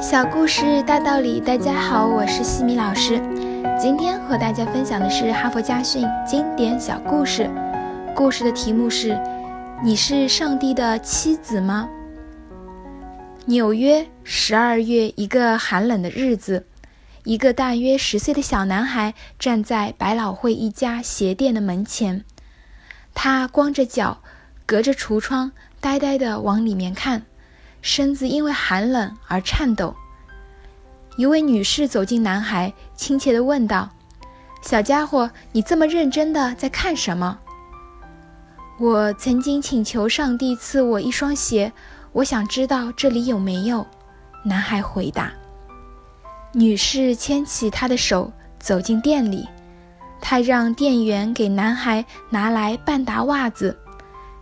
小故事大道理，大家好，我是西米老师。今天和大家分享的是《哈佛家训》经典小故事。故事的题目是：你是上帝的妻子吗？纽约十二月一个寒冷的日子，一个大约十岁的小男孩站在百老汇一家鞋店的门前，他光着脚，隔着橱窗，呆呆地往里面看。身子因为寒冷而颤抖。一位女士走进男孩，亲切地问道：“小家伙，你这么认真的在看什么？”我曾经请求上帝赐我一双鞋，我想知道这里有没有。男孩回答。女士牵起他的手走进店里，她让店员给男孩拿来半打袜子。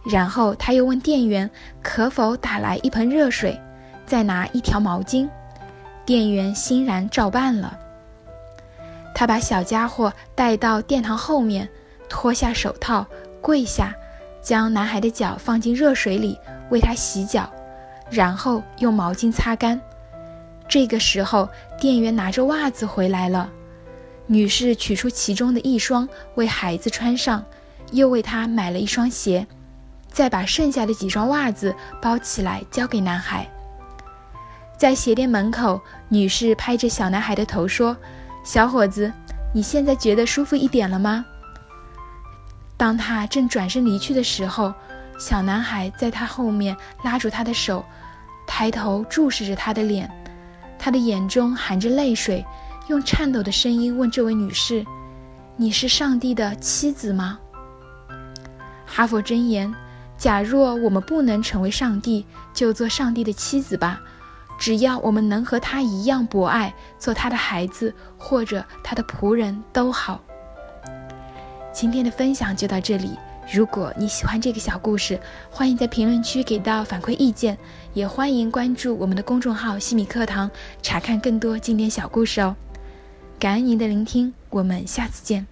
然后他又问店员可否打来一盆热水，再拿一条毛巾。店员欣然照办了。他把小家伙带到殿堂后面，脱下手套，跪下，将男孩的脚放进热水里为他洗脚，然后用毛巾擦干。这个时候，店员拿着袜子回来了。女士取出其中的一双为孩子穿上，又为他买了一双鞋。再把剩下的几双袜子包起来交给男孩。在鞋店门口，女士拍着小男孩的头说：“小伙子，你现在觉得舒服一点了吗？”当他正转身离去的时候，小男孩在他后面拉住他的手，抬头注视着他的脸，他的眼中含着泪水，用颤抖的声音问这位女士：“你是上帝的妻子吗？”哈佛箴言。假若我们不能成为上帝，就做上帝的妻子吧。只要我们能和他一样博爱，做他的孩子或者他的仆人都好。今天的分享就到这里。如果你喜欢这个小故事，欢迎在评论区给到反馈意见，也欢迎关注我们的公众号“西米课堂”，查看更多经典小故事哦。感恩您的聆听，我们下次见。